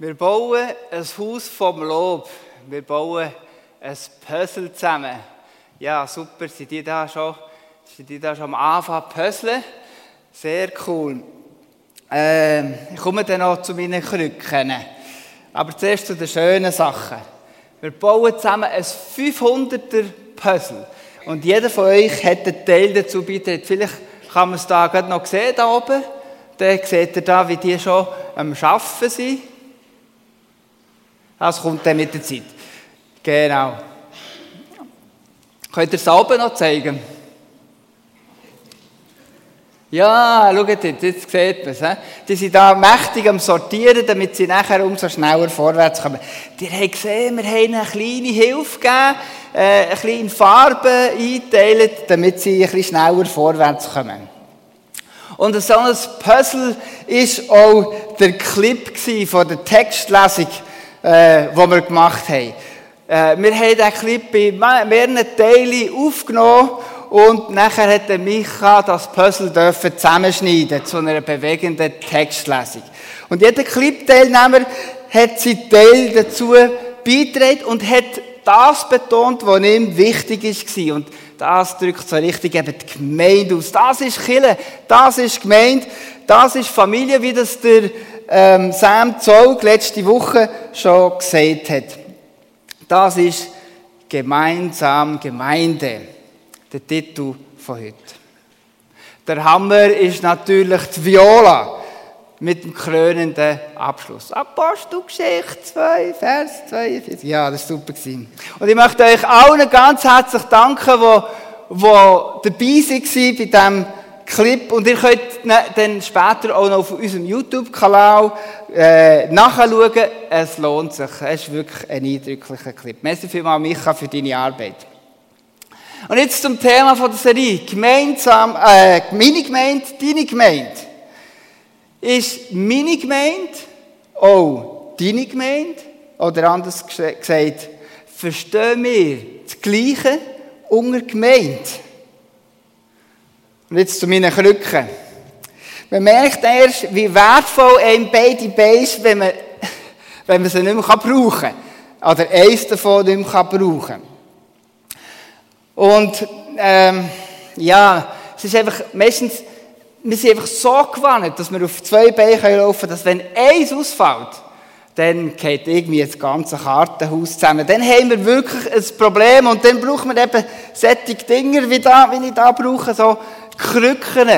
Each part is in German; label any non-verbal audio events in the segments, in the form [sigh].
Wir bauen ein Haus vom Lob. Wir bauen ein Puzzle zusammen. Ja, super. Sind die da schon, sind die da schon am Anfang puzzeln? Sehr cool. Ähm, ich komme dann noch zu meinen Krücken. Aber zuerst zu den schönen Sachen. Wir bauen zusammen ein 500er Puzzle. Und jeder von euch hat einen Teil dazu beigetragen. Vielleicht kann man es da gerade noch sehen, da oben. Dann seht ihr da, wie die schon am Arbeiten sind. Das kommt dann mit der Zeit. Genau. Könnt ihr es oben noch zeigen? Ja, schaut jetzt, jetzt sieht man es. Die sind da mächtig am Sortieren, damit sie nachher umso schneller vorwärts kommen. Ihr habt gesehen, wir haben eine kleine Hilfe gegeben, äh, eine kleine Farbe einteilen, damit sie ein bisschen schneller vorwärts kommen. Und so ein Puzzle war auch der Clip von der Textlesung äh, die wir gemacht haben. Äh, wir haben diesen Clip bei mehreren Teilen aufgenommen und nachher hat Micha das Puzzle dürfen zusammenschneiden zu einer bewegenden Textlesung. Und jeder Clip-Teilnehmer hat seinen Teil dazu beigetragen und hat das betont, was ihm wichtig war. Und das drückt so richtig eben die Gemeinde aus. Das ist Kille, das ist Gemeinde, das ist Familie, wie das der ähm, Sam Zolg letzte Woche schon gesagt hat. Das ist gemeinsam Gemeinde, der Titel von heute. Der Hammer ist natürlich die Viola mit dem krönenden Abschluss. Apostelgeschichte 2, Vers 42. Ja, das war super. Und ich möchte euch allen ganz herzlich danken, die, die dabei waren bei diesem Clip und ihr könnt dann später auch noch auf unserem YouTube-Kanal äh, nachschauen. Es lohnt sich. Es ist wirklich ein eindrücklicher Clip. Merci vielmals, Micha, für deine Arbeit. Und jetzt zum Thema von der Serie. Gemeinsam, äh, meine Gemeinde, deine Gemeinde. Ist meine Gemeinde auch deine Gemeinde? Oder anders gesagt, verstehen wir das Gleiche unter Gemeinde? Und jetzt zu meinen Krücken. Man merkt erst, wie wertvoll ein beide ist, wenn man, [laughs] wenn man sie nicht mehr brauchen kann. Oder eins davon nicht mehr brauchen kann. Und, ähm, ja, es ist einfach, meistens, wir sind einfach so gewandt, dass wir auf zwei Beinen laufen können, dass wenn eins ausfällt, dann geht irgendwie das ganze Kartenhaus zusammen. Dann haben wir wirklich ein Problem und dann brauchen wir eben solche Dinger wie, da, wie ich da brauche, so Krücken.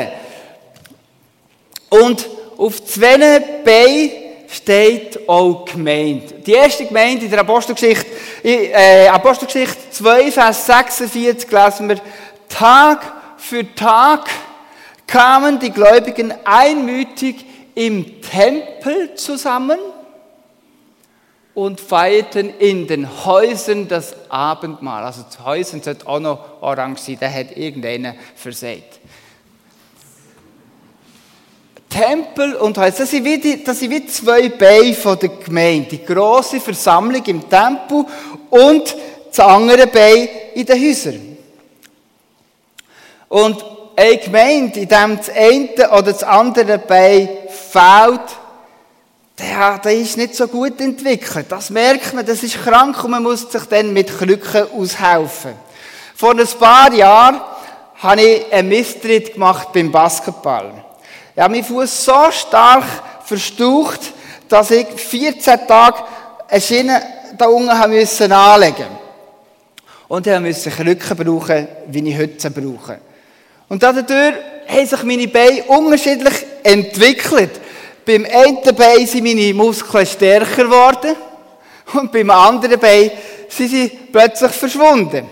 Und auf zwei Beinen steht auch Gemeinde. Die erste Gemeinde in der Apostelgeschichte, äh, Apostelgeschichte 2, Vers 46 lesen wir, Tag für Tag kamen die Gläubigen einmütig im Tempel zusammen und feierten in den Häusern das Abendmahl. Also zu Häusern sollte auch noch orange sein, der hat irgendeiner versät. Tempel und Haus, das sind wie, die, das sind wie zwei Beine von der Gemeinde. Die grosse Versammlung im Tempel und das andere Bein in den Häusern. Und eine Gemeinde, in dem das eine oder das andere Bein fehlt, der, der ist nicht so gut entwickelt. Das merkt man, das ist krank und man muss sich dann mit Krücken aushelfen. Vor ein paar Jahren habe ich einen Misstritt gemacht beim Basketball. Ich habe meinen Fuß so stark verstaucht, dass ich 14 Tage eine Schiene da unten anlegen Und ich musste Krücken brauchen, wie ich heute brauche. Und dadurch haben sich meine Beine unterschiedlich entwickelt. Beim einen Bein sind meine Muskeln stärker geworden und beim anderen Bein sind sie plötzlich verschwunden.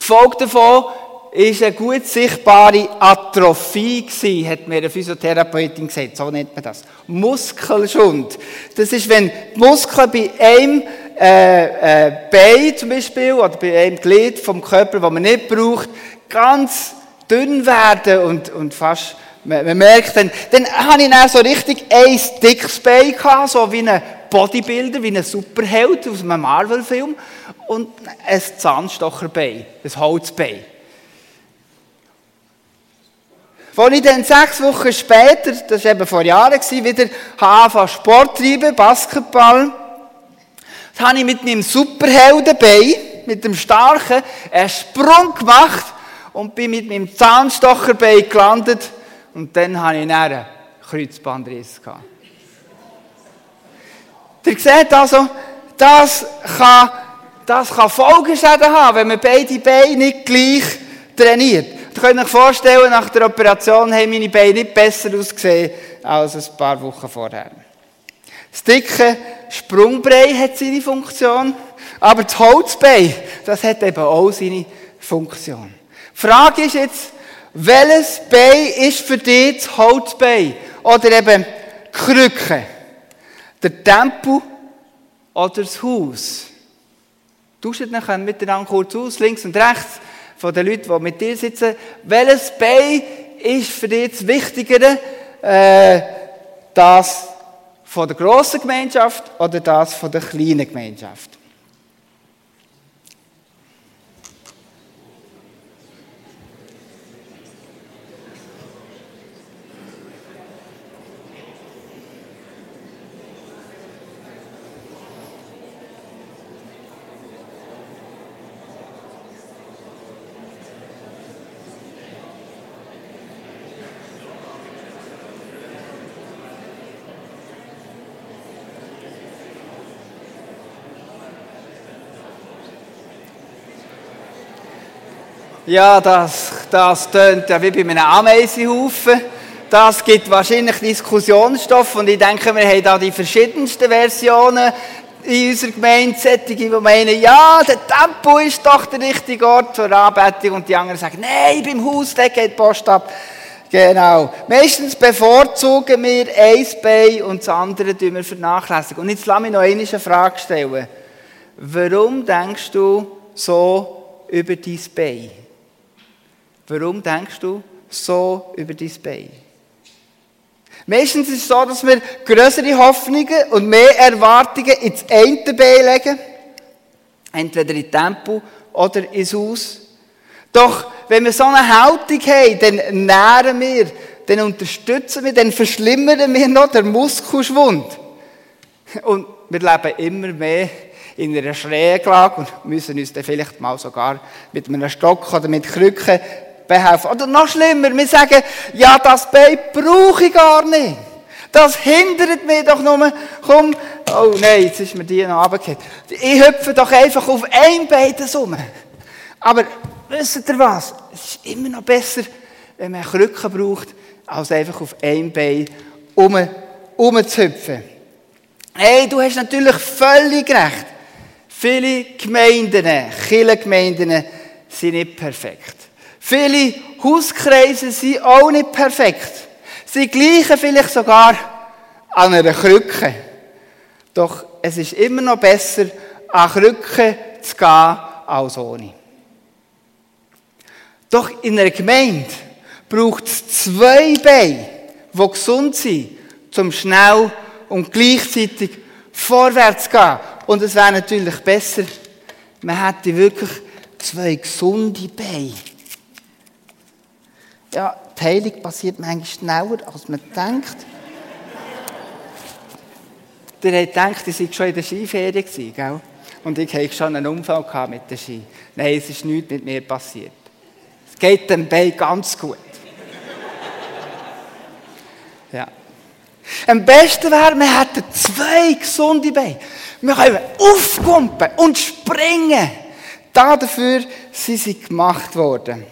Die Folge davon war eine gut sichtbare Atrophie gewesen, hat mir eine Physiotherapeutin gesagt. So nennt man das. Muskelschund. Das ist, wenn die Muskeln bei einem äh, äh, Bein zum Beispiel oder bei einem Glied vom Körper, das man nicht braucht, ganz dünn werden und, und fast man, man merkt dann, dann habe ich dann so richtig ein dickes Bein gehabt, so wie ein Bodybuilder, wie ein Superheld aus einem Marvel-Film. Und ein Zahnstocherbein, ein Holzbein. Als ich dann sechs Wochen später, das war eben vor Jahren, wieder angefangen Sport treiben, Basketball, da habe ich mit meinem Superheldenbein, mit dem starken, einen Sprung gemacht und bin mit meinem Zahnstocherbein gelandet und dann hatte ich einen Kreuzbandriss. Ihr seht also, das kann, das kann Folgeschäden haben, wenn man beide Beine nicht gleich trainiert. Könnt euch vorstellen, nach der Operation haben meine Beine nicht besser ausgesehen als ein paar Wochen vorher. Das dicke Sprungbrei hat seine Funktion, aber das Holzbein, das hat eben auch seine Funktion. Die Frage ist jetzt, welches Bein ist für dich das Holzbein? Oder eben Krücke? Der Tempel oder das Haus? Tauscht nachher miteinander kurz aus, links und rechts von den Leuten, die mit dir sitzen. Welches Bein ist für dich das Wichtigere? Äh, das von der grossen Gemeinschaft oder das von der kleinen Gemeinschaft? Ja, das, das tönt ja wie bei einem Ameisenhaufen. Das gibt wahrscheinlich Diskussionsstoff und ich denke, wir haben da die verschiedensten Versionen in unserer Gemeinde, die meinen, ja, der Tempo ist doch der richtige Ort zur Anbetung und die anderen sagen, nein, beim Haus, da geht die Post ab. Genau. Meistens bevorzugen wir ein Bein und das andere tun wir vernachlässigen. Und jetzt lass mich noch eine Frage stellen. Warum denkst du so über dein Bein? Warum denkst du so über dein Bein? Meistens ist es so, dass wir größere Hoffnungen und mehr Erwartungen ins eine Bein legen. Entweder in Tempo oder ins Haus. Doch wenn wir so eine Haltung haben, dann nähren wir, dann unterstützen wir, dann verschlimmern wir noch den Muskelschwund. Und wir leben immer mehr in einer Schräglage und müssen uns dann vielleicht mal sogar mit einem Stock oder mit Krücken behelfen. Oder noch schlimmer, wir sagen, ja, das Bein brauche ich gar nicht. Das hindert mich doch nur. Komm, oh nein, jetzt ist mir die noch runtergefallen. Ich hüpfe doch einfach auf ein Bein rum. Aber wisst ihr was? Es ist immer noch besser, wenn man Krücken braucht, als einfach auf ein Bein um, umzuhüpfen. Hey, du hast natürlich völlig recht. Viele Gemeinden, Kirchengemeinden sind nicht perfekt. Viele Hauskreise sind auch nicht perfekt. Sie gleichen vielleicht sogar an einer Krücke. Doch es ist immer noch besser, an Krücke zu gehen, als ohne. Doch in einer Gemeinde braucht es zwei Beine, die gesund sind, um schnell und gleichzeitig vorwärts zu gehen. Und es wäre natürlich besser, man hätte wirklich zwei gesunde Beine. Ja, die Heilung passiert manchmal schneller, als man denkt. Der hat gedacht, ich sei schon in der Skiferie gewesen, gell? Und ich hatte schon einen Unfall mit der Ski. Nein, es ist nichts mit mir passiert. Es geht dem Bein ganz gut. [laughs] Ja. Am besten wäre, wir hätten zwei gesunde Beine. Wir können aufkumpen und springen. Dafür sind sie gemacht worden.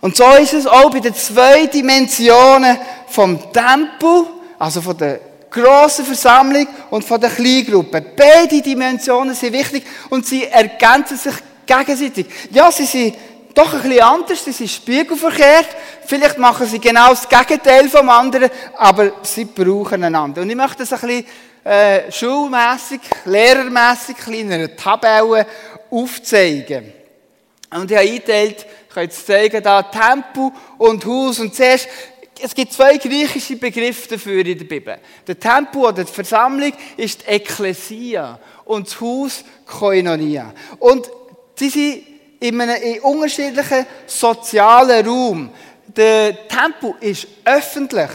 Und so ist es auch bei den zwei Dimensionen vom Tempel, also von der grossen Versammlung und von der Kleingruppe. Beide Dimensionen sind wichtig und sie ergänzen sich gegenseitig. Ja, sie sind doch ein bisschen anders, sie sind spiegelverkehrt. Vielleicht machen sie genau das Gegenteil vom anderen, aber sie brauchen einander. Und ich möchte das ein bisschen äh, schulmässig, lehrermässig, kleinere Tabellen aufzeigen. Und ich habe eingeteilt, ich kann jetzt zeigen, da Tempel und Haus. Und zuerst, es gibt zwei griechische Begriffe dafür in der Bibel. Der Tempel oder die Versammlung ist die Ekklesia und das Haus Koinonia. Und sie sind in einem in unterschiedlichen sozialen Raum. der Tempel ist öffentlich.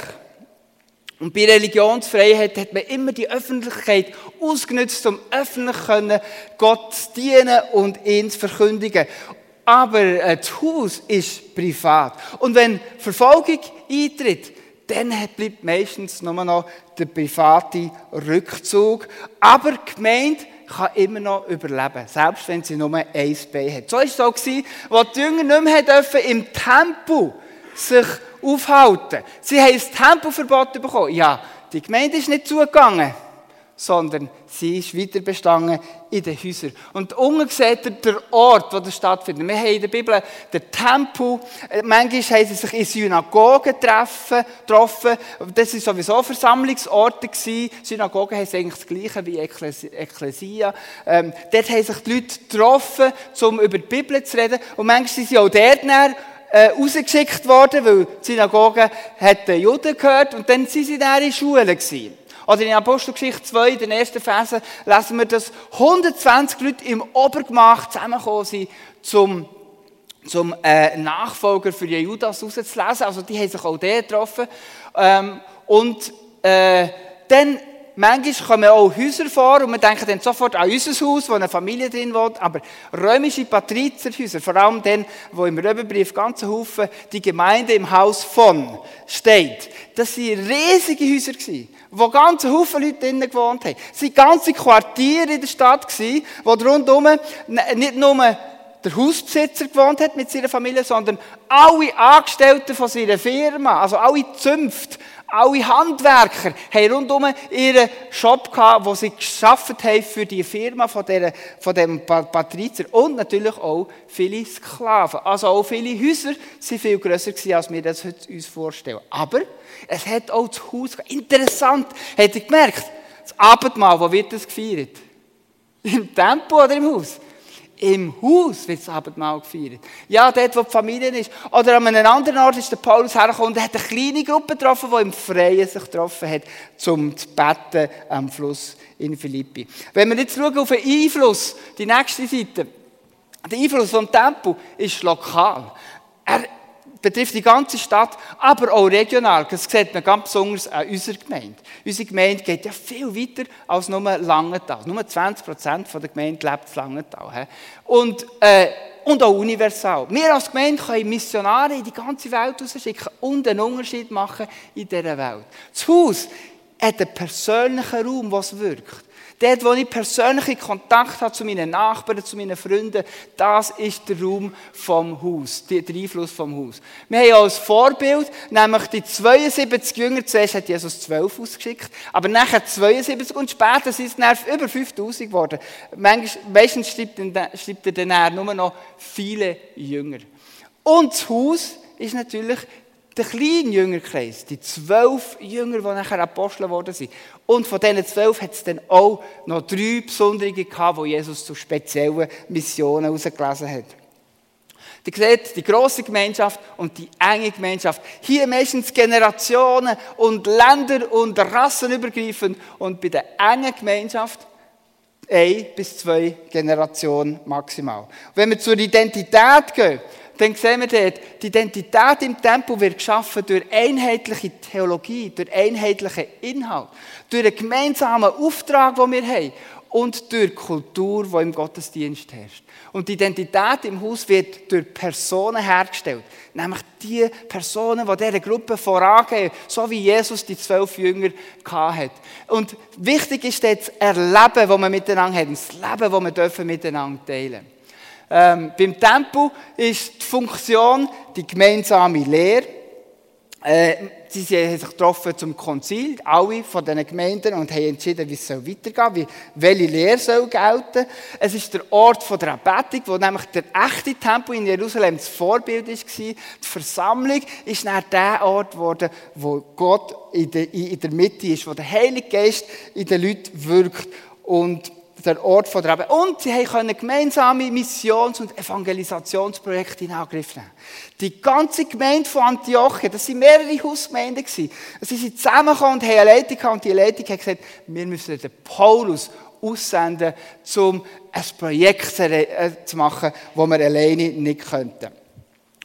Und bei Religionsfreiheit hat man immer die Öffentlichkeit ausgenutzt, um öffentlich Gott zu dienen und ihn zu verkündigen. Aber das Haus ist privat. Und wenn Verfolgung eintritt, dann bleibt meistens nur noch der private Rückzug. Aber die Gemeinde kann immer noch überleben, selbst wenn sie nur ein Bein hat. So war es so, als die Jünger nicht mehr dürfen im Tempel sich aufhalten. Sie haben das Tempelverbot bekommen. Ja, die Gemeinde ist nicht zugegangen sondern sie ist weiter bestanden in den Häusern. Und unten seht ihr der Ort, wo das stattfindet. Wir haben in der Bibel den Tempel, äh, manchmal haben sie sich in Synagogen getroffen. Das waren sowieso Versammlungsorte. Synagogen haben eigentlich das Gleiche wie Ekklesia. Ähm, dort haben sich die Leute getroffen, um über die Bibel zu reden. Und manchmal sind sie auch dort näher äh, rausgeschickt worden, weil die Synagoge hat den Juden gehört und dann sind sie in Schulen gewesen. Oder in Apostelgeschichte 2, in den ersten Versen, lesen wir, dass 120 Leute im Obergemach zusammengekommen sind, zum, zum äh, Nachfolger für Judas rauszulesen. Also die haben sich auch der getroffen. Ähm, und äh, dann manchmal kommen auch Häuser vor und wir denken dann sofort an unser Haus, wo eine Familie drin wohnt, aber römische Patrizierhäuser, vor allem dann, wo im Römerbrief ganze Haufen die Gemeinde im Haus von steht, das waren riesige Häuser wo ganze Haufen Leute drinnen gewohnt haben. Es waren ganze Quartiere in der Stadt wo rundherum nicht nur der Hausbesitzer gewohnt hat mit seiner Familie, sondern alle Angestellten von seiner Firma, also alle Zünfte, alle Handwerker haben rundum ihren Shop gehabt, wo sie geschafft haben für die Firma von, der, von dem Patrizier. Und natürlich auch viele Sklaven. Also auch viele Häuser sind viel grösser gewesen, als wir das heute uns vorstellen. Aber es hat auch das Haus, interessant, habt ihr gemerkt, das Abendmahl, wo wird das gefeiert? Im Tempel oder im Haus? Im Haus wird das Abendmahl gefeiert. Ja, dort, wo die Familie ist. Oder an einem anderen Ort ist der Paulus hergekommen und hat eine kleine Gruppe getroffen, die im Freien sich getroffen hat, um zu beten am Fluss in Philippi. Wenn wir jetzt schauen auf den Einfluss, die nächste Seite, der Einfluss vom Tempel ist lokal. Er betrifft die ganze Stadt, aber auch regional. Das sieht man ganz besonders an unserer Gemeinde. Unsere Gemeinde geht ja viel weiter als nur Langenthal. Nur 20% der Gemeinde lebt in Langenthal. Und, äh, und auch universal. Wir als Gemeinde können Missionare in die ganze Welt rausschicken und einen Unterschied machen in dieser Welt. Das Haus hat einen persönlichen Raum, was wirkt. Dort, wo ich persönlichen Kontakt habe zu meinen Nachbarn, zu meinen Freunden, das ist der Raum vom Haus, der Einfluss vom Haus. Wir haben als Vorbild nämlich die 72 Jünger, zuerst hat Jesus 12 ausgeschickt, aber nachher 72 und später sind es dann über 5000 geworden. Meistens schreibt er dann nur noch viele Jünger. Und das Haus ist natürlich der kleine Jüngerkreis, die zwölf Jünger, die nachher Apostel geworden sind. Und von diesen zwölf hat es dann auch noch drei Besondere gehabt, wo Jesus zu speziellen Missionen herausgelesen hat. Ihr seht die große Gemeinschaft und die enge Gemeinschaft. Hier meistens Generationen und Länder und Rassen übergreifen und bei der engen Gemeinschaft ein bis zwei Generationen maximal. Wenn wir zur Identität gehen, dann sehen wir dort, die Identität im Tempel wird geschaffen durch einheitliche Theologie, durch einheitlichen Inhalt, durch einen gemeinsamen Auftrag, den wir haben und durch Kultur, die im Gottesdienst herrscht. Und die Identität im Haus wird durch Personen hergestellt. Nämlich die Personen, die dieser Gruppe vorangehen, so wie Jesus die zwölf Jünger hatte. Und wichtig ist das Erleben, das wir miteinander haben, das Leben, das wir miteinander teilen dürfen. Ähm, beim Tempel ist die Funktion die gemeinsame Lehre. Äh, sie haben sich getroffen zum Konzil, alle von diesen Gemeinden, und haben entschieden, wie es weitergehen soll, welche Lehre soll gelten. Es ist der Ort von der Anbetung, wo nämlich der echte Tempel in Jerusalem das Vorbild war. Die Versammlung ist dann der Ort geworden, wo Gott in der, in der Mitte ist, wo der Heilige Geist in den Leuten wirkt. Und der Ort von der Arbeit. Und sie können gemeinsame Missions- und Evangelisationsprojekte in Angriff nehmen. Die ganze Gemeinde von Antiochia, das sind mehrere Hausgemeinden gewesen. Sie sind zusammengekommen und haben eine Leitung gehabt, und die Leitung hat gesagt, wir müssen den Paulus aussenden, um ein Projekt zu machen, das wir alleine nicht könnten.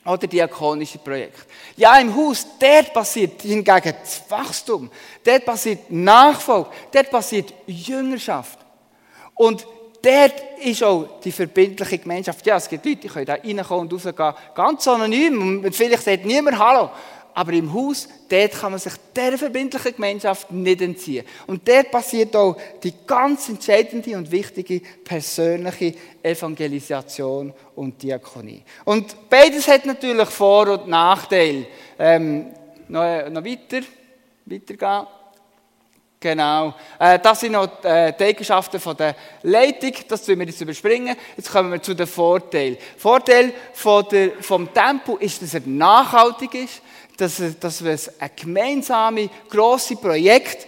oder diakonische Projekte. Ja, im Haus, dort passiert hingegen das Wachstum, dort passiert Nachfolge, dort passiert Jüngerschaft. Und dort ist auch die verbindliche Gemeinschaft. Ja, es gibt Leute, die können da reinkommen und rausgehen, ganz anonym. Und vielleicht sagt niemand Hallo. Aber im Haus, dort kann man sich dieser verbindlichen Gemeinschaft nicht entziehen. Und dort passiert auch die ganz entscheidende und wichtige persönliche Evangelisation und Diakonie. Und beides hat natürlich Vor- und Nachteile. Ähm, noch, noch weiter, weitergehen. Genau. Äh, das sind noch äh, die Eigenschaften der Leitung. Das tun wir jetzt überspringen. Jetzt kommen wir zu den Vorteilen. Vorteil der, vom Tempo ist, dass er nachhaltig ist, dass, er, dass man ein gemeinsames, grosses Projekt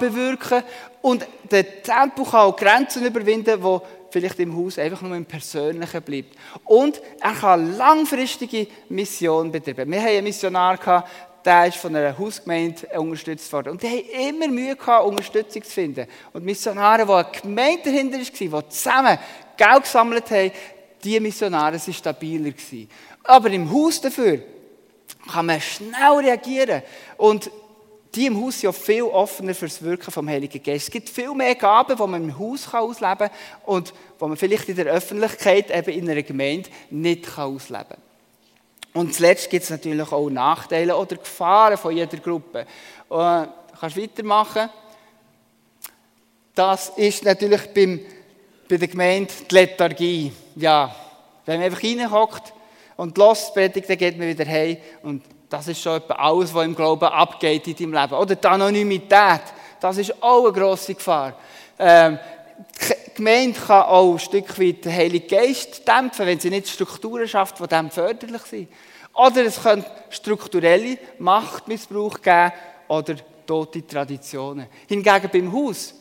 bewirken kann und der Tempo kann auch Grenzen überwinden, die vielleicht im Haus einfach nur im Persönlichen bleibt. Und er kann langfristige Mission betreiben. Wir hatten einen Missionar, der ist von einer Hausgemeinde unterstützt worden. Und die haben immer Mühe gehabt, Unterstützung zu finden. Und Missionare, die eine Gemeinde dahinter war, die zusammen Geld gesammelt haben, diese Missionare waren stabiler. Gewesen. Aber im Haus dafür kann man schnell reagieren. Und die im Haus sind ja viel offener für das Wirken vom Heiligen Geist. Es gibt viel mehr Gaben, die man im Haus ausleben kann und die man vielleicht in der Öffentlichkeit, eben in einer Gemeinde, nicht ausleben kann. Und zuletzt gibt es natürlich auch Nachteile oder Gefahren von jeder Gruppe. Äh, kannst weitermachen? Das ist natürlich beim, bei der Gemeinde die Lethargie. Ja, wenn man einfach reinhockt und los predigt, dann geht man wieder heim. Und das ist schon etwa alles, was im Glauben abgeht in deinem Leben. Oder die Anonymität, das ist auch eine grosse Gefahr. Ähm, die Gemeinde kann auch ein Stück weit den Heiligen Geist dämpfen, wenn sie nicht Strukturen schafft, die dem förderlich sind. Oder es könnte strukturelle Machtmissbrauch geben oder tote Traditionen. Hingegen beim Haus,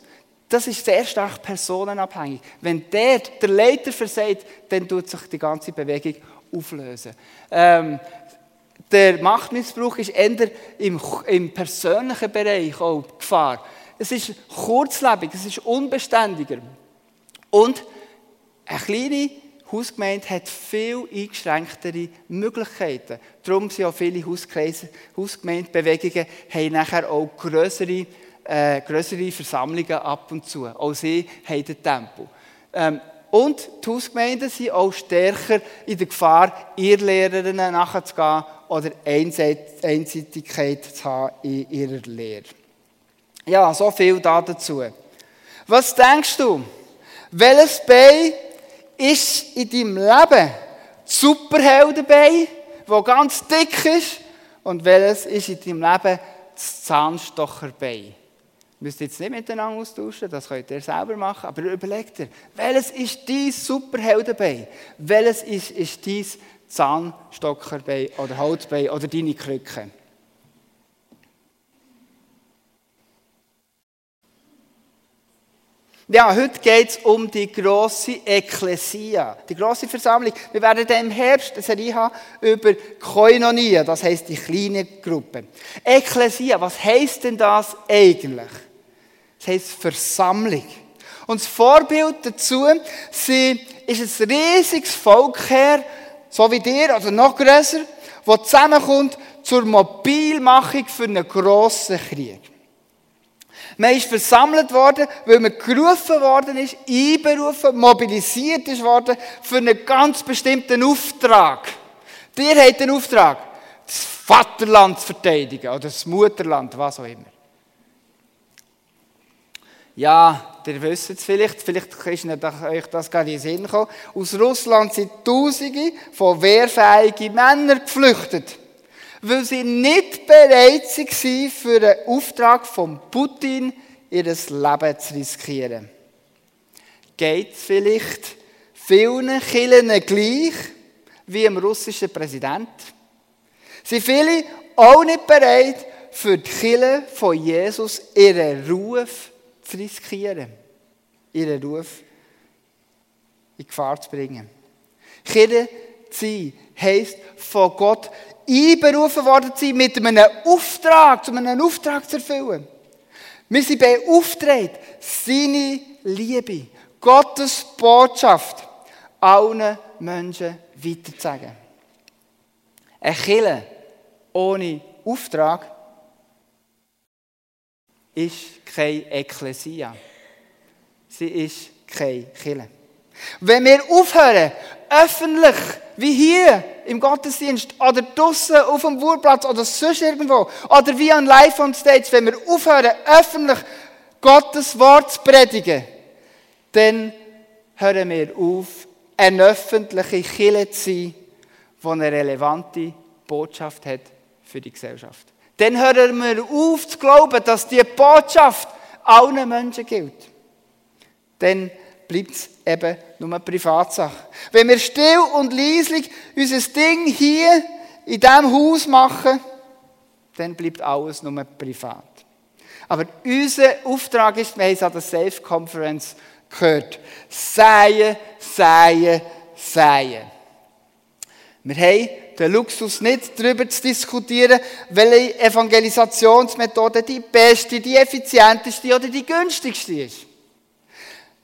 das ist sehr stark personenabhängig. Wenn der, der Leiter versagt, dann tut sich die ganze Bewegung auflösen. Ähm, der Machtmissbrauch ist eher im, im persönlichen Bereich auch Gefahr. Es ist kurzlebig, es ist unbeständiger. Und eine kleine Hausgemeinde hat viel eingeschränktere Möglichkeiten. Darum sind auch viele Hausgemeindebewegungen haben nachher auch größere, äh, größere Versammlungen ab und zu. Auch sie haben den Tempo. Ähm, und die Hausgemeinden sind auch stärker in der Gefahr, ihr Lehrerinnen nachzugehen oder Einseitigkeit zu haben in ihrer Lehre. Ja, so viel dazu. Was denkst du? Welches Bein ist in deinem Leben Superheldenbein, das ganz dick ist? Und welches ist in deinem Leben das Zahnstocherbein? Müsst ihr jetzt nicht miteinander austauschen, das könnt ihr selber machen, aber überlegt dir, welches ist dein Superheldenbein? Welches ist, ist dein Zahnstockerbein oder Holzbein oder deine Krücke? Ja, heute geht es um die grosse Ekklesia, die grosse Versammlung. Wir werden dann im Herbst eine Serie haben über Koinonia, das heißt die kleine Gruppe. Ekklesia, was heißt denn das eigentlich? Das heißt Versammlung. Und das Vorbild dazu sie, ist ein riesiges Volk her, so wie dir, also noch grösser, das zusammenkommt zur Mobilmachung für einen grossen Krieg. Man ist versammelt worden, weil man gerufen worden ist, einberufen, mobilisiert ist worden für einen ganz bestimmten Auftrag. Dir hat den Auftrag, das Vaterland zu verteidigen oder das Mutterland, was auch immer. Ja, ihr wisst es vielleicht, vielleicht ist euch das gerade in den Sinn gekommen. Aus Russland sind Tausende von wehrfähigen Männern geflüchtet weil sie nicht bereit waren, für den Auftrag von Putin ihr Leben zu riskieren. Geht es vielleicht vielen Killen gleich wie im russischen Präsident? Sind viele auch nicht bereit, für die Kille von Jesus ihren Ruf zu riskieren? Ihren Ruf in Gefahr zu bringen. Zu sein heisst, von Gott einberufen worden sein, mit einem Auftrag, um einen Auftrag zu erfüllen. Wir sind beauftragt, seine Liebe, Gottes Botschaft allen Menschen weiterzusagen. Eine Kille ohne Auftrag ist keine Ekklesia. Sie ist keine Kille. Wenn wir aufhören, öffentlich, wie hier im Gottesdienst oder draußen auf dem Wurplatz oder sonst irgendwo oder wie an Live on Stage, wenn wir aufhören, öffentlich Gottes Wort zu predigen, dann hören wir auf, eine öffentliche Kille zu sein, die eine relevante Botschaft hat für die Gesellschaft. Dann hören wir auf zu glauben, dass die Botschaft allen Menschen gilt. Dann bleibt es eben nur eine Privatsache. Wenn wir still und leislich unser Ding hier in diesem Haus machen, dann bleibt alles nur privat. Aber unser Auftrag ist, wir haben es an der Safe Conference gehört, säen, säen, säen. Wir haben den Luxus nicht darüber zu diskutieren, welche Evangelisationsmethode die beste, die effizienteste oder die günstigste ist.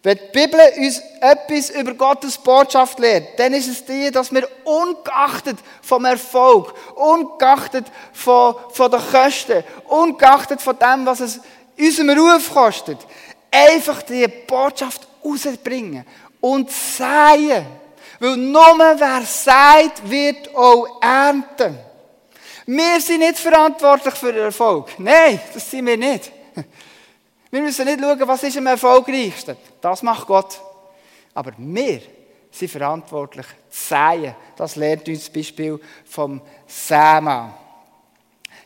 Wenn die Bibel uns etwas über Gottes Botschaft lehrt, dann ist es die, dass wir ungeachtet vom Erfolg, ungeachtet von, von den Kosten, ungeachtet von dem, was es unserem Ruf kostet, einfach die Botschaft rausbringen und säen. Weil nur wer sagt, wird auch ernten. Wir sind nicht verantwortlich für den Erfolg. Nein, das sind wir nicht. Wir müssen nicht schauen, was ist am erfolgreichsten. Das macht Gott. Aber wir sind verantwortlich zu säen. Das lernt uns das Beispiel vom Sämann.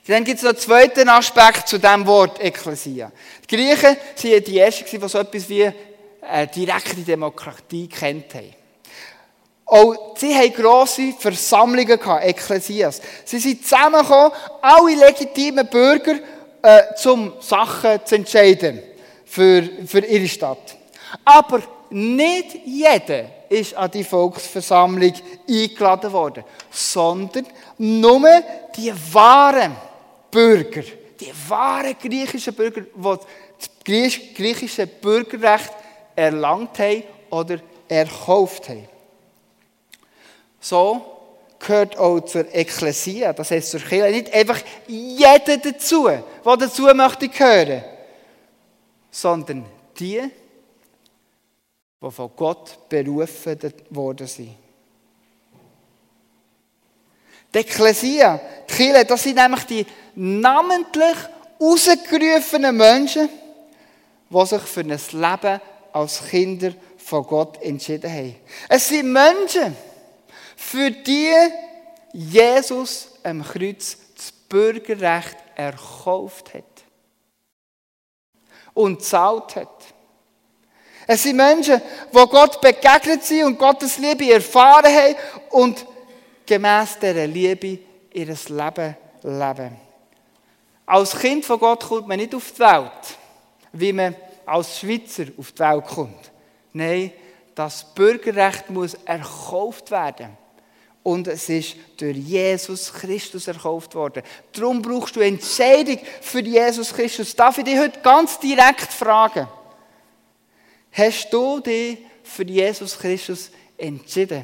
Dann gibt es noch einen zweiten Aspekt zu diesem Wort Ekklesia. Die Griechen waren die Ersten, die so etwas wie eine direkte Demokratie kennt haben. Auch sie hatten grosse Versammlungen, Ekklesias. Sie sind zusammengekommen, alle legitimen Bürger, äh, um Sachen zu entscheiden für, für ihre Stadt. Aber nicht jeder ist an die Volksversammlung eingeladen worden, sondern nur die wahren Bürger, die wahren griechischen Bürger, die das griechische Bürgerrecht erlangt haben oder erkauft haben. So gehört auch zur Ekklesia, das heißt zur Kirche, nicht einfach jeder dazu, der dazu möchte gehören, sondern die, die von Gott berufen worden sind. Die Ekklesia, die Kirche, das sind nämlich die namentlich ausgerufenen Menschen, die sich für ein Leben als Kinder von Gott entschieden haben. Es sind Menschen, für die Jesus am Kreuz das Bürgerrecht erkauft hat und zahlt hat. Es sind Menschen, die Gott begegnet sind und Gottes Liebe erfahren haben und gemäß dieser Liebe ihr Leben leben. Als Kind von Gott kommt man nicht auf die Welt, wie man als Schweizer auf die Welt kommt. Nein, das Bürgerrecht muss erkauft werden und es ist durch Jesus Christus erkauft worden. Darum brauchst du Entscheidung für Jesus Christus. Darf ich dich heute ganz direkt fragen? Hast du dich für Jesus Christus entschieden?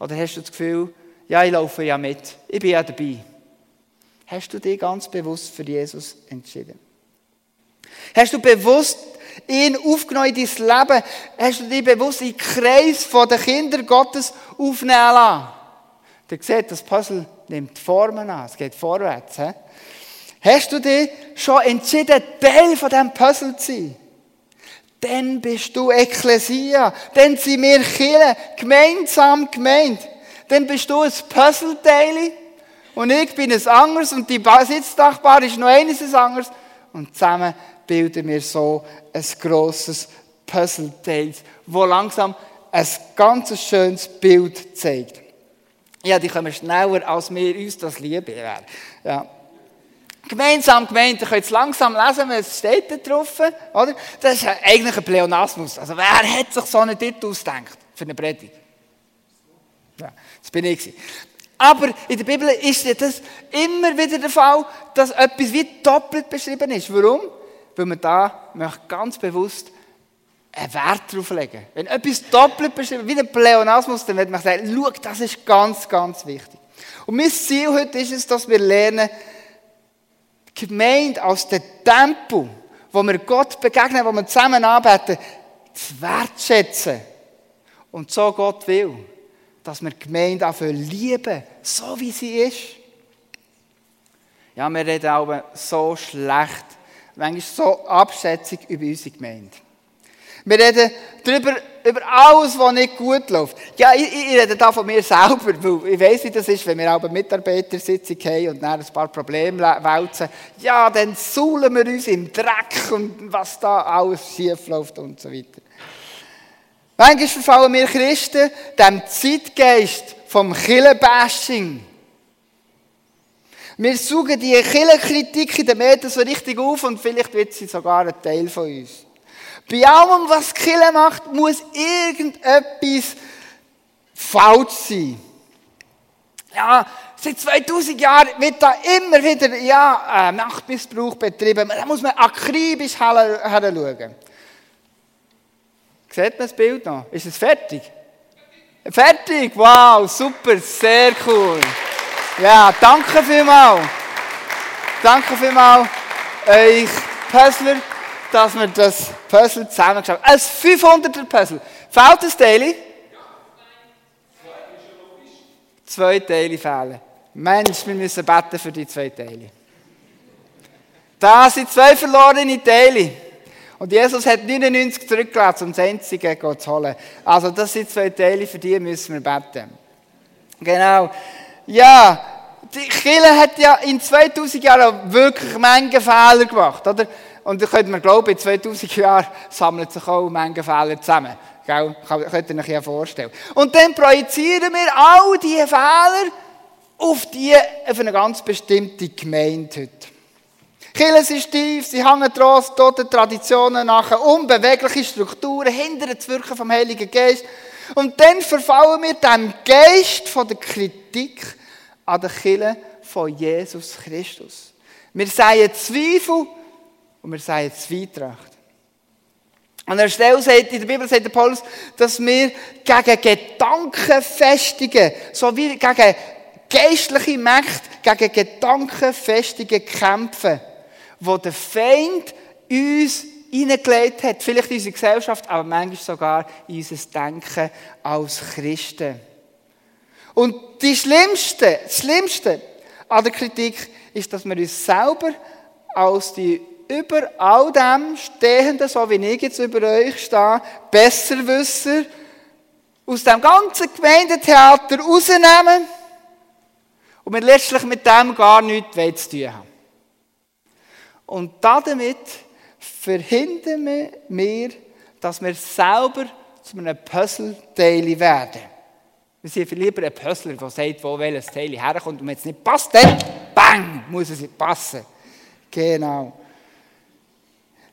Oder hast du das Gefühl, ja, ich laufe ja mit, ich bin ja dabei? Hast du dich ganz bewusst für Jesus entschieden? Hast du bewusst ihn aufgenommen in dein Leben? Hast du dich bewusst in den Kreis der Kinder Gottes aufnehmen lassen? Ihr seht, das Puzzle nimmt Formen an, es geht vorwärts. He? Hast du dich schon entschieden, Teil von diesem Puzzle zu sein? Dann bist du Ekklesia. Dann sind wir Kirche, gemeinsam gemeint. Dann bist du ein Puzzleteil und ich bin ein anderes und die Sitzdachbar ist noch eines anderes. Und zusammen bilden wir so ein grosses Puzzleteil, wo langsam ein ganz schönes Bild zeigt. Ja, die kommen schneller, als wir uns das lieben wäre. Ja. Gemeinsam gemeint, ihr könnt es langsam lesen, es steht da drauf, oder? Das ist eigentlich ein Pleonasmus. Also wer hat sich so einen Titel ausgedacht für eine Predigt? Ja, das bin ich. Aber in der Bibel ist das immer wieder der Fall, dass etwas wie doppelt beschrieben ist. Warum? Weil man da ganz bewusst einen Wert darauf legen. Wenn etwas doppelt beschrieben, wie ein Pleonasmus, dann wird man sagen, schau, das ist ganz, ganz wichtig. Und mein Ziel heute ist es, dass wir lernen, die Gemeinde als den Tempel, wo wir Gott begegnen, wo wir zusammen arbeiten, zu wertschätzen. Und so Gott will, dass wir die Gemeinde auch lieben, so wie sie ist. Ja, wir reden auch so schlecht, manchmal so abschätzig über unsere Gemeinde. Wir reden darüber, über alles, was nicht gut läuft. Ja, ich, ich rede da von mir selber, weil ich weiss, wie das ist, wenn wir auch eine Mitarbeitersitzung haben und dann ein paar Probleme wälzen. Ja, dann suhlen wir uns im Dreck und was da alles schief läuft und so weiter. Manchmal verfallen wir Christen dem Zeitgeist vom Killenbashing. Wir suchen die Killenkritik in den Medien so richtig auf und vielleicht wird sie sogar ein Teil von uns. Bei allem, was Kille macht, muss irgendetwas falsch sein. Ja, seit 2000 Jahren wird da immer wieder ja, äh, Machtmissbrauch betrieben. Da muss man akribisch hinschauen. Sieht man das Bild noch? Ist es fertig? Fertig? Wow, super, sehr cool. Ja, danke vielmals. Danke vielmals euch Puzzler, dass wir das Puzzle zusammengeschaut haben. Ein 500er Puzzle. Fehlt das Teil? Zwei Teile fehlen. Mensch, wir müssen beten für die zwei Teile. Da sind zwei verlorene Teile. Und Jesus hat 99 zurückgelassen, um das einzige zu holen. Also das sind zwei Teile, für die müssen wir beten. Genau. Ja, die Kirche hat ja in 2000 Jahren wirklich Menge Fehler gemacht, oder? Und da könnte man glauben, in 2000 Jahren sammeln sich auch Menge Fehler zusammen. Gell? Könnt ihr euch ja vorstellen. Und dann projizieren wir all diese Fehler auf, die, auf eine ganz bestimmte Gemeinde heute. Kirchen sind stief, sie hängen dran, toten Traditionen nach, unbewegliche Strukturen, hindern das Wirken vom Heiligen Geist. Und dann verfallen wir dem Geist von der Kritik an der Kirche von Jesus Christus. Wir seien Zweifel und wir seien Zweitracht. An der Stelle sagt, in der Bibel sagt der Paulus, dass wir gegen Gedanken festigen, so wie gegen geistliche Mächte, gegen Gedankenfestigen kämpfen wo der Feind uns hineingelegt hat. Vielleicht in unsere Gesellschaft, aber manchmal sogar in unser Denken als Christen. Und die schlimmste, das Schlimmste an der Kritik ist, dass wir uns selber als die über all dem Stehenden, so wie ich jetzt über euch stehe, Besserwisser aus dem ganzen Gemeindetheater rausnehmen und wir letztlich mit dem gar nichts zu tun haben. Und damit verhindern wir, dass wir selber zu einem Puzzleteil werden. Wir sind lieber ein Puzzler, der sagt, wo welches Teil herkommt. Und wenn es nicht passt, dann bang, muss es passen. Genau.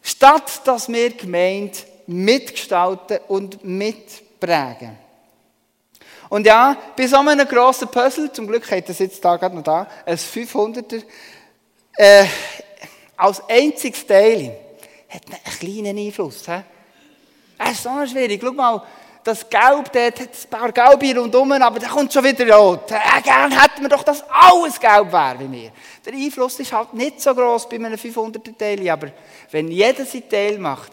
Statt dass wir Gemeinde mitgestalten und mitprägen. Und ja, bei so einem grossen Puzzle, zum Glück hat das jetzt da gerade noch da, ein 500er, äh, als einziges Teil hat einen kleinen Einfluss. He? Das ist so schwierig. Schau mal, das Gelb, dort hat ein paar Gelbe rundherum, aber da kommt schon wieder rot. Äh, gern hätten wir doch, dass alles gelb wäre wie wir. Der Einfluss ist halt nicht so groß bei einem 500er Teil, aber wenn jeder sein Teil macht,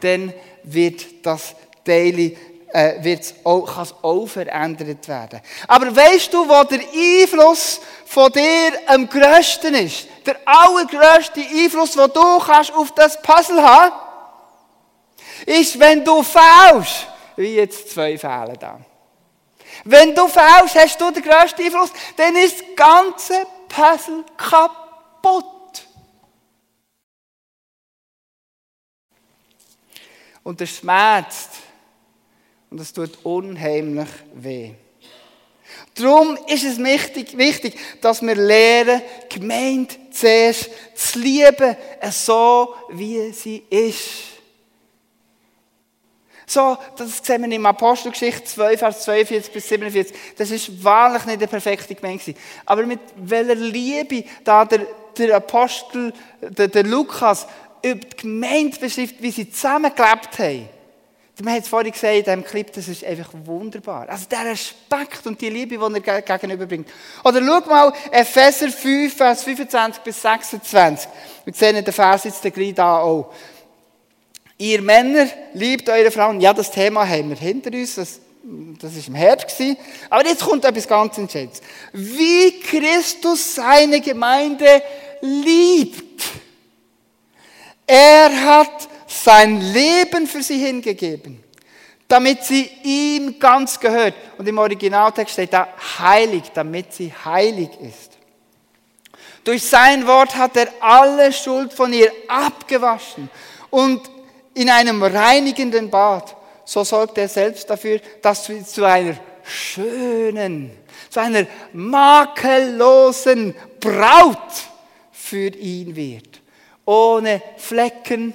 dann wird das Teil äh, wird's auch, kann es auch verändert werden. Aber weißt du, wo der Einfluss von dir am grössten ist? Der allergrößte Einfluss, den du kannst auf das Puzzle haben, ist, wenn du faulst. Wie jetzt zwei Fälle da. Wenn du faulst, hast du den grössten Einfluss, dann ist das ganze Puzzle kaputt. Und das schmerzt und es tut unheimlich weh. Darum ist es wichtig, wichtig, dass wir lernen, Gemeinde zuerst zu lieben, so wie sie ist. So, das sehen wir in Apostelgeschichte 2, Vers 42 bis 47. Das ist wahrlich nicht eine perfekte Gemeinde. Aber mit welcher Liebe da der, der Apostel, der, der Lukas, über die Gemeinde beschreibt, wie sie zusammengelebt haben wir haben es vorhin gesagt, in diesem Clip, das ist einfach wunderbar. Also der Respekt und die Liebe, die er gegenüberbringt. Oder schau mal, Epheser 5, Vers 25 bis 26. Wir sehen den Vers jetzt gleich da auch. Ihr Männer liebt eure Frauen. Ja, das Thema haben wir hinter uns. Das, das ist im Herbst. Aber jetzt kommt etwas ganz Entscheidendes. Wie Christus seine Gemeinde liebt. Er hat sein Leben für sie hingegeben, damit sie ihm ganz gehört. Und im Originaltext steht da heilig, damit sie heilig ist. Durch sein Wort hat er alle Schuld von ihr abgewaschen und in einem reinigenden Bad. So sorgt er selbst dafür, dass sie zu einer schönen, zu einer makellosen Braut für ihn wird. Ohne Flecken,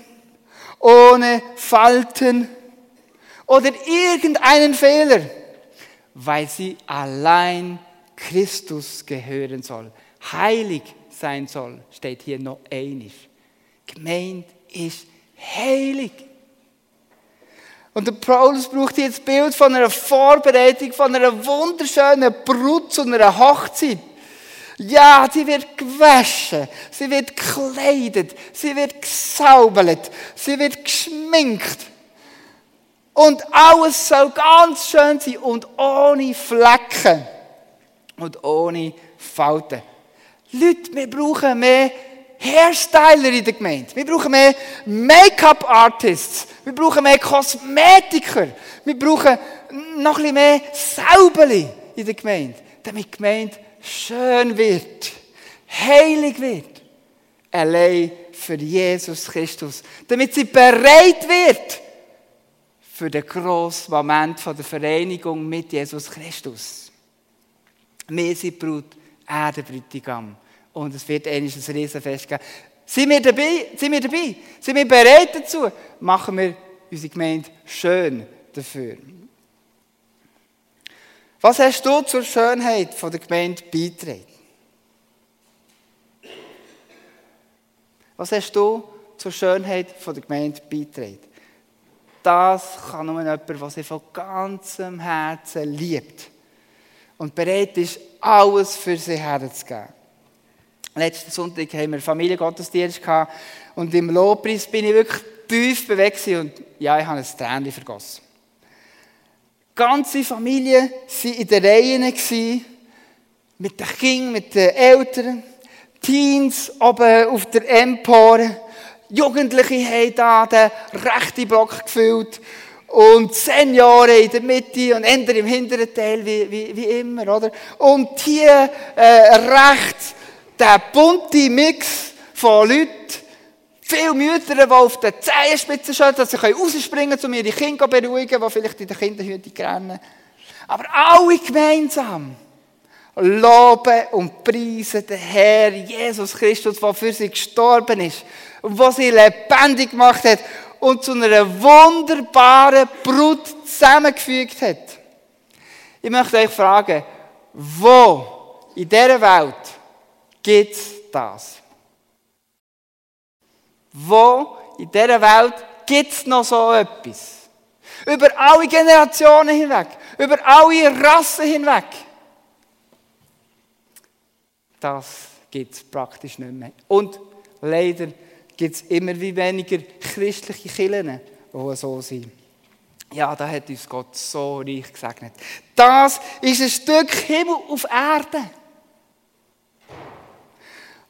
ohne Falten oder irgendeinen Fehler, weil sie allein Christus gehören soll. Heilig sein soll, steht hier noch einig. Gemeint ist heilig. Und der Paulus braucht hier das Bild von einer Vorbereitung, von einer wunderschönen Brut zu einer Hochzeit. Ja, sie wird gewaschen, sie wird gekleidet, sie wird gesaubert, sie wird geschminkt. Und alles soll ganz schön sein und ohne Flecken und ohne Falten. Leute, wir brauchen mehr Hairstyler in der Gemeinde. Wir brauchen mehr Make-up-Artists. Wir brauchen mehr Kosmetiker. Wir brauchen noch ein bisschen mehr Saubeli in der Gemeinde, damit die Gemeinde schön wird, heilig wird, allein für Jesus Christus, damit sie bereit wird für den grossen Moment der Vereinigung mit Jesus Christus. Wir sind Brut, er. Und es wird ein Riesenfest geben. Sind wir dabei? Sind wir dabei? Sind wir bereit dazu? Machen wir unsere Gemeinde schön dafür. Was hast du zur Schönheit der Gemeinde beigetragen? Was hast du zur Schönheit der Gemeinde beigetragen? Das kann nur jemand, der sie von ganzem Herzen liebt und bereit ist, alles für sie herzugeben. Letzten Sonntag haben wir Familiengottesdienst und im Lobpreis bin ich wirklich tief bewegt und ja, ich habe ein Tränchen vergossen. Ganze Familie war in der Reihe, mit den Kindern, mit den Eltern, Teens oben auf der Empore, Jugendliche haben da den rechten Block gefüllt. Und Senioren in der Mitte und Ender im hinteren Teil, wie, wie, wie immer, oder? Und hier äh, rechts der bunte Mix von Leuten, Viele Mütter, die auf den Zehenspitzen stehen, dass sie rausspringen können, um ihre Kinder zu beruhigen, die vielleicht in der Kinderhütte rennen. Aber alle gemeinsam loben und preisen den Herr Jesus Christus, der für sie gestorben ist und der sie lebendig gemacht hat und zu einer wunderbaren Brut zusammengefügt hat. Ich möchte euch fragen, wo in dieser Welt gibt es das? Wo in dieser Welt gibt es noch so etwas? Über alle Generationen hinweg, über alle Rassen hinweg. Das gibt es praktisch nicht mehr. Und leider gibt es immer wie weniger christliche Kirchen, die so sind. Ja, da hat uns Gott so reich gesegnet. Das ist ein Stück Himmel auf Erde.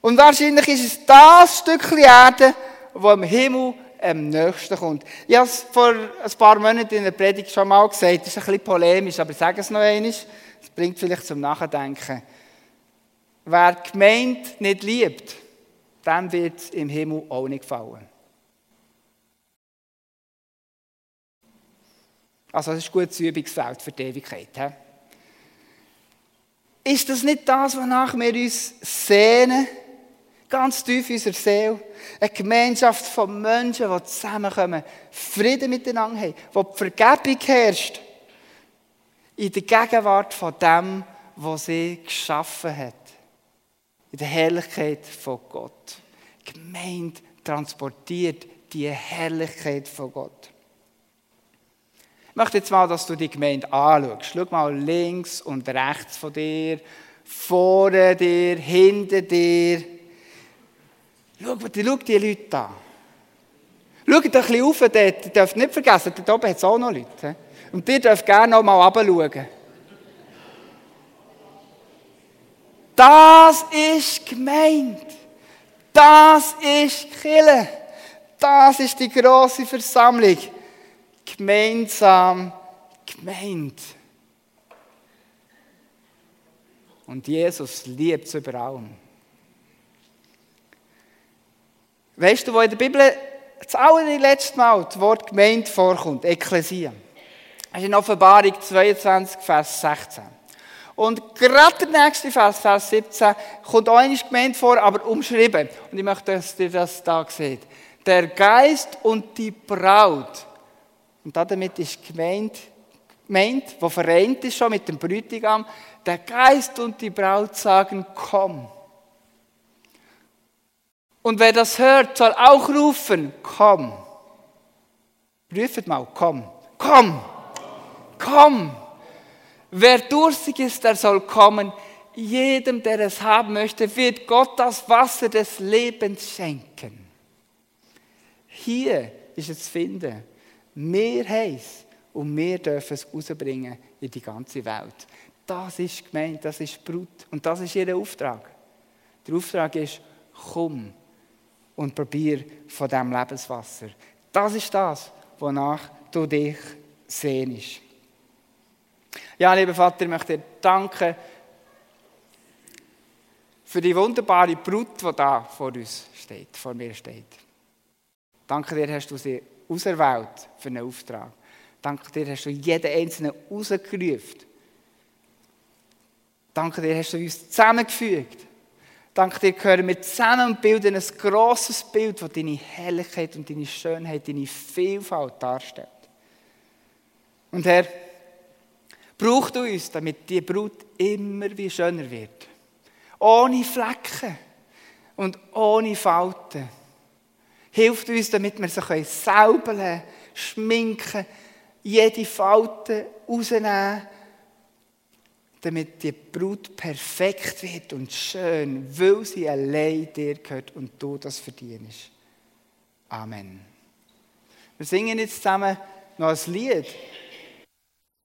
Und wahrscheinlich ist es das Stückchen Erde, wo im Himmel am nächsten kommt. Ich habe es vor ein paar Monaten in der Predigt schon mal gesagt, das ist ein bisschen polemisch, aber ich sage es noch einmal, es bringt vielleicht zum Nachdenken. Wer die Gemeinde nicht liebt, dem wird es im Himmel auch nicht gefallen. Also das ist ein gutes Übungsfeld für die Ewigkeit. He? Ist das nicht das, wonach wir uns sehnen? Ganz tief in unserer Seele. Eine Gemeinschaft von Menschen, die zusammenkommen, Frieden miteinander haben, wo die Vergebung herrscht. In der Gegenwart von dem, was sie geschaffen hat. In der Herrlichkeit von Gott. Die Gemeinde transportiert die Herrlichkeit von Gott. Ich möchte jetzt mal, dass du die Gemeinde anschaust. Schau mal links und rechts von dir, vor dir, hinter dir. Schau, schau die Leute an. Schaut ein bisschen rauf, dort. dürft nicht vergessen, dort oben hat es auch noch Leute. Und ihr dürft gerne noch mal runterschauen. Das ist gemeint. Das ist Kille. Das ist die große Versammlung. Gemeinsam gemeint. Und Jesus liebt es über allem. Weißt du, wo in der Bibel das allerletzte Mal das Wort Gemeinde vorkommt? Ekklesia. Das ist in Offenbarung 22, Vers 16. Und gerade der nächste Vers, Vers 17, kommt auch einmal gemeint vor, aber umschrieben. Und ich möchte, dass ihr das da seht. Der Geist und die Braut. Und damit ist gemeint, gemeint, wo vereint ist schon mit dem Bräutigam, der Geist und die Braut sagen, komm. Und wer das hört, soll auch rufen, komm. Rufet mal, komm, komm, komm. Wer durstig ist, der soll kommen. Jedem, der es haben möchte, wird Gott das Wasser des Lebens schenken. Hier ist es zu finden. Mehr heiß und wir dürfen es rausbringen in die ganze Welt. Das ist gemeint, das ist Brut und das ist ihr Auftrag. Der Auftrag ist, komm und probier von diesem Lebenswasser. Das ist das, wonach du dich sehnst. Ja, lieber Vater, ich möchte dir danken für die wunderbare Brut, die da vor uns steht, vor mir steht. Danke dir, hast du sie auserwählt für einen Auftrag. Danke dir, hast du jeden Einzelnen rausgerufen. Danke dir, hast du uns zusammengefügt. Danke dir, gehören wir zusammen und bilden ein grosses Bild, das deine Helligkeit und deine Schönheit, deine Vielfalt darstellt. Und Herr, braucht uns, damit die Brut immer wie schöner wird. Ohne Flecken und ohne Falten. Hilft uns, damit wir sie säubeln, schminken, jede Falte rausnehmen, damit die Brut perfekt wird und schön, weil sie allein dir gehört und du das verdienst. Amen. Wir singen jetzt zusammen noch ein Lied.